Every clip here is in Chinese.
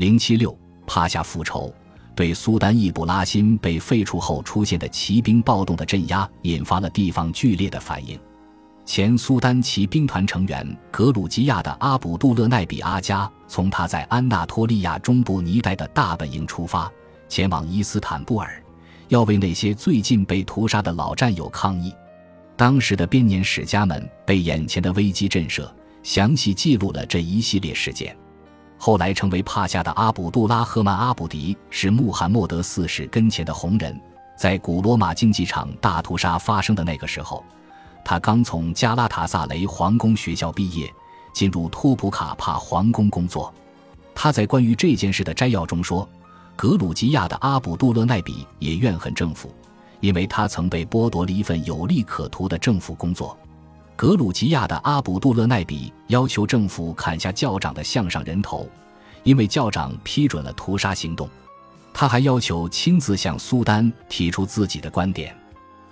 零七六趴下复仇，对苏丹易卜拉欣被废除后出现的骑兵暴动的镇压，引发了地方剧烈的反应。前苏丹骑兵团成员格鲁吉亚的阿卜杜勒奈比阿加，从他在安纳托利亚中部尼代的大本营出发，前往伊斯坦布尔，要为那些最近被屠杀的老战友抗议。当时的编年史家们被眼前的危机震慑，详细记录了这一系列事件。后来成为帕夏的阿卜杜拉赫曼阿卜迪是穆罕默德四世跟前的红人，在古罗马竞技场大屠杀发生的那个时候。他刚从加拉塔萨雷皇宫学校毕业，进入托普卡帕皇宫工作。他在关于这件事的摘要中说：“格鲁吉亚的阿卜杜勒奈比也怨恨政府，因为他曾被剥夺了一份有利可图的政府工作。格鲁吉亚的阿卜杜勒奈比要求政府砍下教长的项上人头，因为教长批准了屠杀行动。他还要求亲自向苏丹提出自己的观点。”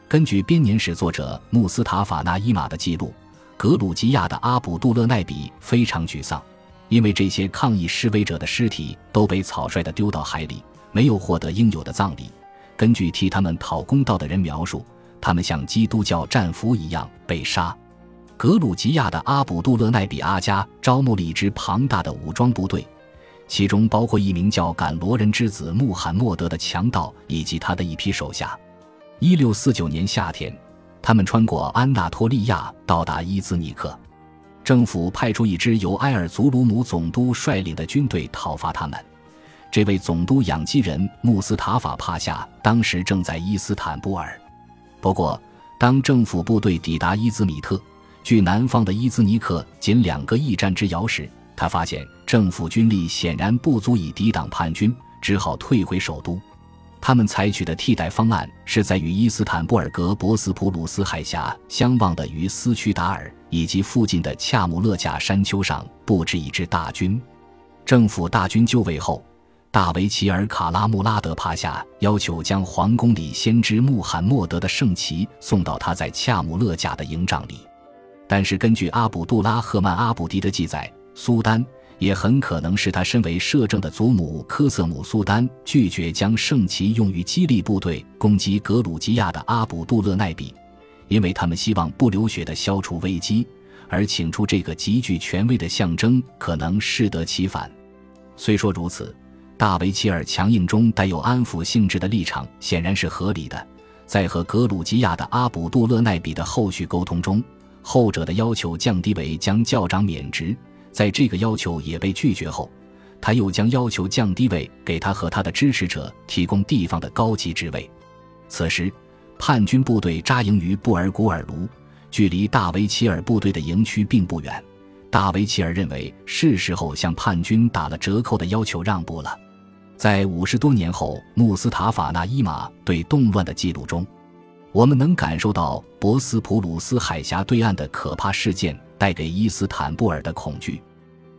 根据编年史作者穆斯塔法纳伊马的记录，格鲁吉亚的阿卜杜勒奈比非常沮丧，因为这些抗议示威者的尸体都被草率地丢到海里，没有获得应有的葬礼。根据替他们讨公道的人描述，他们像基督教战俘一样被杀。格鲁吉亚的阿卜杜勒奈比阿加招募了一支庞大的武装部队，其中包括一名叫赶罗人之子穆罕默德的强盗以及他的一批手下。一六四九年夏天，他们穿过安纳托利亚，到达伊兹尼克。政府派出一支由埃尔祖鲁姆总督率领的军队讨伐他们。这位总督养鸡人穆斯塔法帕夏当时正在伊斯坦布尔。不过，当政府部队抵达伊兹米特，距南方的伊兹尼克仅两个驿站之遥时，他发现政府军力显然不足以抵挡叛军，只好退回首都。他们采取的替代方案是在与伊斯坦布尔格博斯普鲁斯海峡相望的于斯屈达尔以及附近的恰姆勒贾山丘上布置一支大军。政府大军就位后，大维齐尔卡拉穆拉德帕夏要求将皇宫里先知穆罕默德的圣旗送到他在恰姆勒贾的营帐里。但是，根据阿卜杜拉赫曼阿卜迪的记载，苏丹。也很可能是他身为摄政的祖母科瑟姆苏丹拒绝将圣旗用于激励部队攻击格鲁吉亚的阿卜杜勒奈比，因为他们希望不流血的消除危机，而请出这个极具权威的象征可能适得其反。虽说如此，大维齐尔强硬中带有安抚性质的立场显然是合理的。在和格鲁吉亚的阿卜杜勒奈比的后续沟通中，后者的要求降低为将教长免职。在这个要求也被拒绝后，他又将要求降低为给他和他的支持者提供地方的高级职位。此时，叛军部队扎营于布尔古尔卢，距离大维齐尔部队的营区并不远。大维齐尔认为是时候向叛军打了折扣的要求让步了。在五十多年后，穆斯塔法纳伊马对动乱的记录中，我们能感受到博斯普鲁斯海峡对岸的可怕事件。带给伊斯坦布尔的恐惧，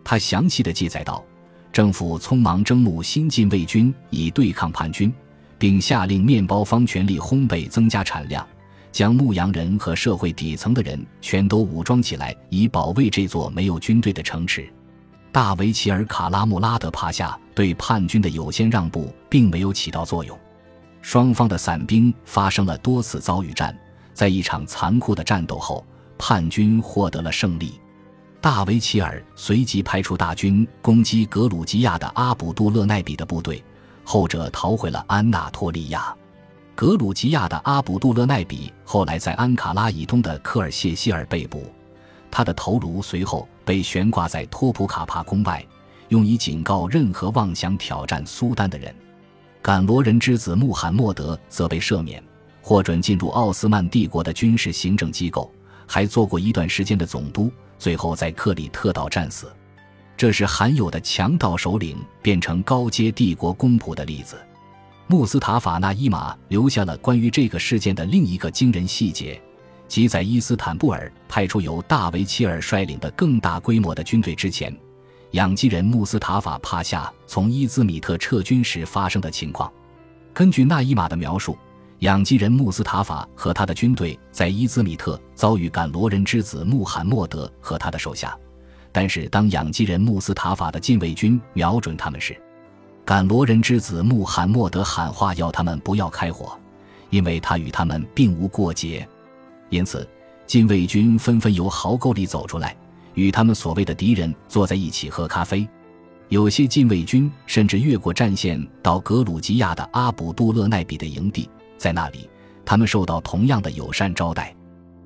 他详细的记载道：政府匆忙征募新禁卫军以对抗叛军，并下令面包方全力烘焙增加产量，将牧羊人和社会底层的人全都武装起来，以保卫这座没有军队的城池。大维齐尔卡拉穆拉德帕夏对叛军的有先让步并没有起到作用，双方的散兵发生了多次遭遇战，在一场残酷的战斗后。叛军获得了胜利，大维齐尔随即派出大军攻击格鲁吉亚的阿卜杜勒奈比的部队，后者逃回了安纳托利亚。格鲁吉亚的阿卜杜勒奈比后来在安卡拉以东的科尔谢希尔被捕，他的头颅随后被悬挂在托普卡帕宫外，用以警告任何妄想挑战苏丹的人。敢罗人之子穆罕默德则被赦免，获准进入奥斯曼帝国的军事行政机构。还做过一段时间的总督，最后在克里特岛战死。这是罕有的强盗首领变成高阶帝国公仆的例子。穆斯塔法纳伊马留下了关于这个事件的另一个惊人细节，即在伊斯坦布尔派出由大维齐尔率领的更大规模的军队之前，养鸡人穆斯塔法帕夏从伊兹米特撤军时发生的情况。根据纳伊马的描述。养鸡人穆斯塔法和他的军队在伊兹米特遭遇赶罗人之子穆罕默德和他的手下，但是当养鸡人穆斯塔法的禁卫军瞄准他们时，赶罗人之子穆罕默德喊话要他们不要开火，因为他与他们并无过节。因此，禁卫军纷纷由壕沟里走出来，与他们所谓的敌人坐在一起喝咖啡。有些禁卫军甚至越过战线到格鲁吉亚的阿卜杜勒奈比的营地，在那里，他们受到同样的友善招待。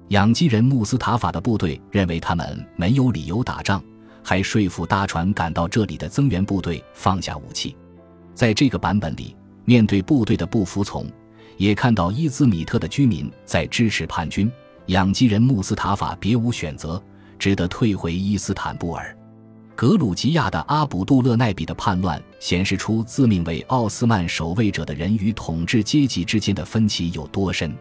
养鸡人穆斯塔法的部队认为他们没有理由打仗，还说服搭船赶到这里的增援部队放下武器。在这个版本里，面对部队的不服从，也看到伊兹米特的居民在支持叛军。养鸡人穆斯塔法别无选择，只得退回伊斯坦布尔。格鲁吉亚的阿卜杜勒奈比的叛乱显示出自命为奥斯曼守卫者的人与统治阶级之间的分歧有多深。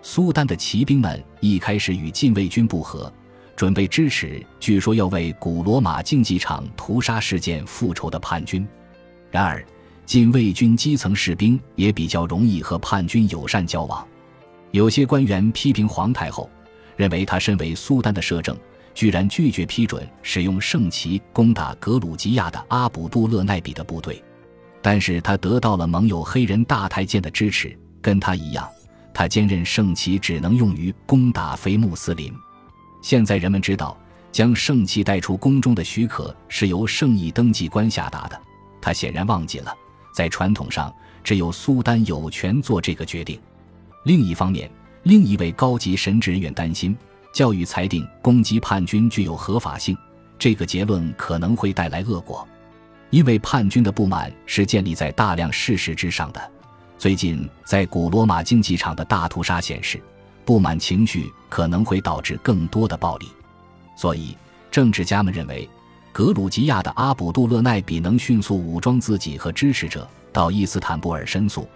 苏丹的骑兵们一开始与禁卫军不和，准备支持据说要为古罗马竞技场屠杀事件复仇的叛军。然而，禁卫军基层士兵也比较容易和叛军友善交往。有些官员批评皇太后，认为他身为苏丹的摄政。居然拒绝批准使用圣旗攻打格鲁吉亚的阿卜杜勒奈比的部队，但是他得到了盟友黑人大太监的支持。跟他一样，他坚认圣旗只能用于攻打非穆斯林。现在人们知道，将圣旗带出宫中的许可是由圣意登记官下达的。他显然忘记了，在传统上，只有苏丹有权做这个决定。另一方面，另一位高级神职人员担心。教育裁定攻击叛军具有合法性，这个结论可能会带来恶果，因为叛军的不满是建立在大量事实之上的。最近在古罗马竞技场的大屠杀显示，不满情绪可能会导致更多的暴力，所以政治家们认为，格鲁吉亚的阿卜杜勒奈比能迅速武装自己和支持者到伊斯坦布尔申诉，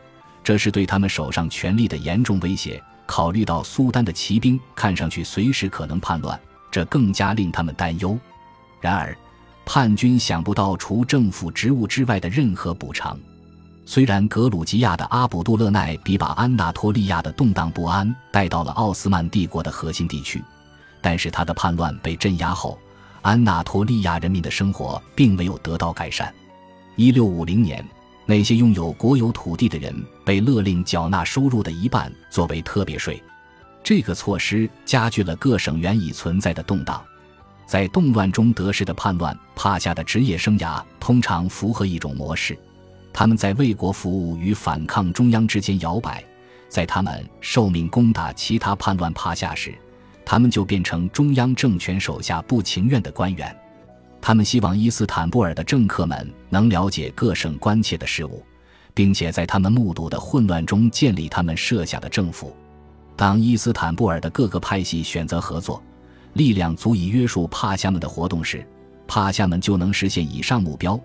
这是对他们手上权力的严重威胁。考虑到苏丹的骑兵看上去随时可能叛乱，这更加令他们担忧。然而，叛军想不到除政府职务之外的任何补偿。虽然格鲁吉亚的阿卜杜勒奈比把安纳托利亚的动荡不安带到了奥斯曼帝国的核心地区，但是他的叛乱被镇压后，安纳托利亚人民的生活并没有得到改善。一六五零年。那些拥有国有土地的人被勒令缴纳收入的一半作为特别税，这个措施加剧了各省原已存在的动荡。在动乱中得势的叛乱帕夏的职业生涯通常符合一种模式：他们在为国服务与反抗中央之间摇摆。在他们受命攻打其他叛乱帕夏时，他们就变成中央政权手下不情愿的官员。他们希望伊斯坦布尔的政客们能了解各省关切的事物，并且在他们目睹的混乱中建立他们设下的政府。当伊斯坦布尔的各个派系选择合作，力量足以约束帕夏们的活动时，帕夏们就能实现以上目标。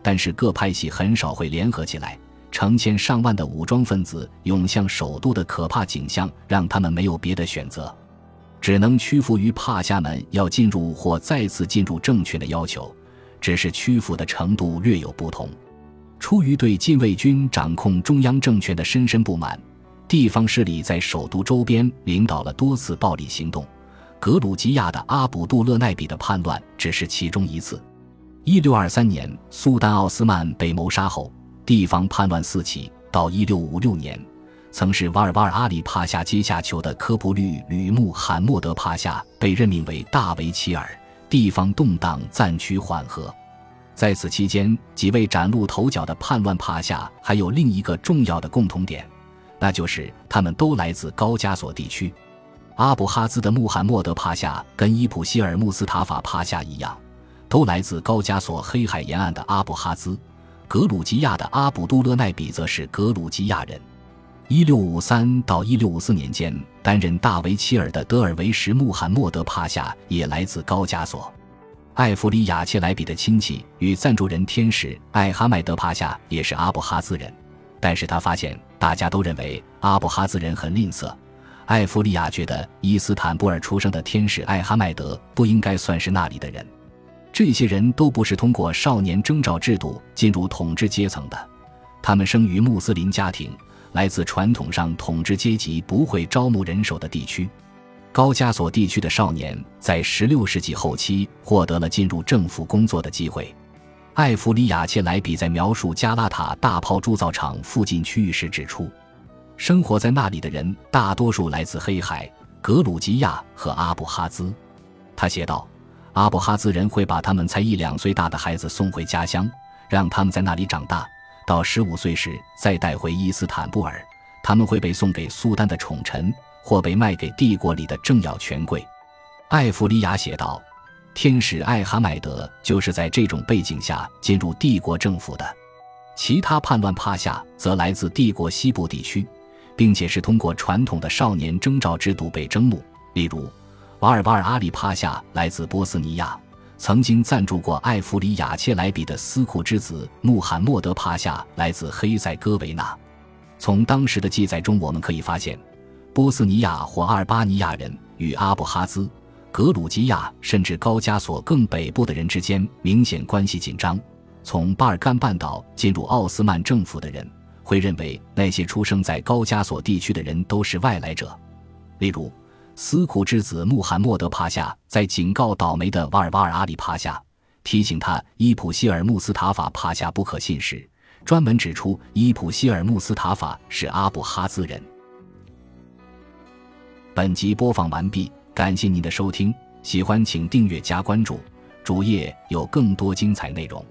但是各派系很少会联合起来，成千上万的武装分子涌向首都的可怕景象让他们没有别的选择。只能屈服于帕夏们要进入或再次进入政权的要求，只是屈服的程度略有不同。出于对禁卫军掌控中央政权的深深不满，地方势力在首都周边领导了多次暴力行动。格鲁吉亚的阿卜杜勒奈比的叛乱只是其中一次。一六二三年，苏丹奥斯曼被谋杀后，地方叛乱四起。到一六五六年。曾是瓦尔瓦尔阿里帕夏阶下囚的科布律吕穆罕默德帕夏被任命为大维齐尔，地方动荡暂趋缓和。在此期间，几位崭露头角的叛乱帕夏还有另一个重要的共同点，那就是他们都来自高加索地区。阿布哈兹的穆罕默德帕夏跟伊普希尔穆斯塔法帕夏一样，都来自高加索黑海沿岸的阿布哈兹。格鲁吉亚的阿卜杜勒奈比则是格鲁吉亚人。一六五三到一六五四年间，担任大维齐尔的德尔维什穆罕默德帕夏也来自高加索。艾弗里亚切莱比的亲戚与赞助人天使艾哈迈德帕夏也是阿布哈兹人，但是他发现大家都认为阿布哈兹人很吝啬。艾弗利亚觉得伊斯坦布尔出生的天使艾哈迈德不应该算是那里的人。这些人都不是通过少年征召制度进入统治阶层的，他们生于穆斯林家庭。来自传统上统治阶级不会招募人手的地区，高加索地区的少年在16世纪后期获得了进入政府工作的机会。艾弗里亚切莱比在描述加拉塔大炮铸造厂附近区域时指出，生活在那里的人大多数来自黑海、格鲁吉亚和阿布哈兹。他写道：“阿布哈兹人会把他们才一两岁大的孩子送回家乡，让他们在那里长大，到十五岁时再带回伊斯坦布尔。他们会被送给苏丹的宠臣，或被卖给帝国里的政要权贵。”艾弗里亚写道。天使艾哈迈德就是在这种背景下进入帝国政府的，其他叛乱帕夏则来自帝国西部地区，并且是通过传统的少年征召制度被征募。例如，瓦尔瓦尔阿里帕夏来自波斯尼亚，曾经赞助过艾弗里亚切莱比的斯库之子穆罕默德帕夏来自黑塞哥维纳。从当时的记载中，我们可以发现，波斯尼亚或阿尔巴尼亚人与阿布哈兹。格鲁吉亚甚至高加索更北部的人之间明显关系紧张。从巴尔干半岛进入奥斯曼政府的人会认为那些出生在高加索地区的人都是外来者。例如，斯库之子穆罕默德帕夏在警告倒霉的瓦尔瓦尔阿里帕夏，提醒他伊普希尔穆斯塔法帕夏不可信时，专门指出伊普希尔穆斯塔法是阿布哈兹人。本集播放完毕。感谢您的收听，喜欢请订阅加关注，主页有更多精彩内容。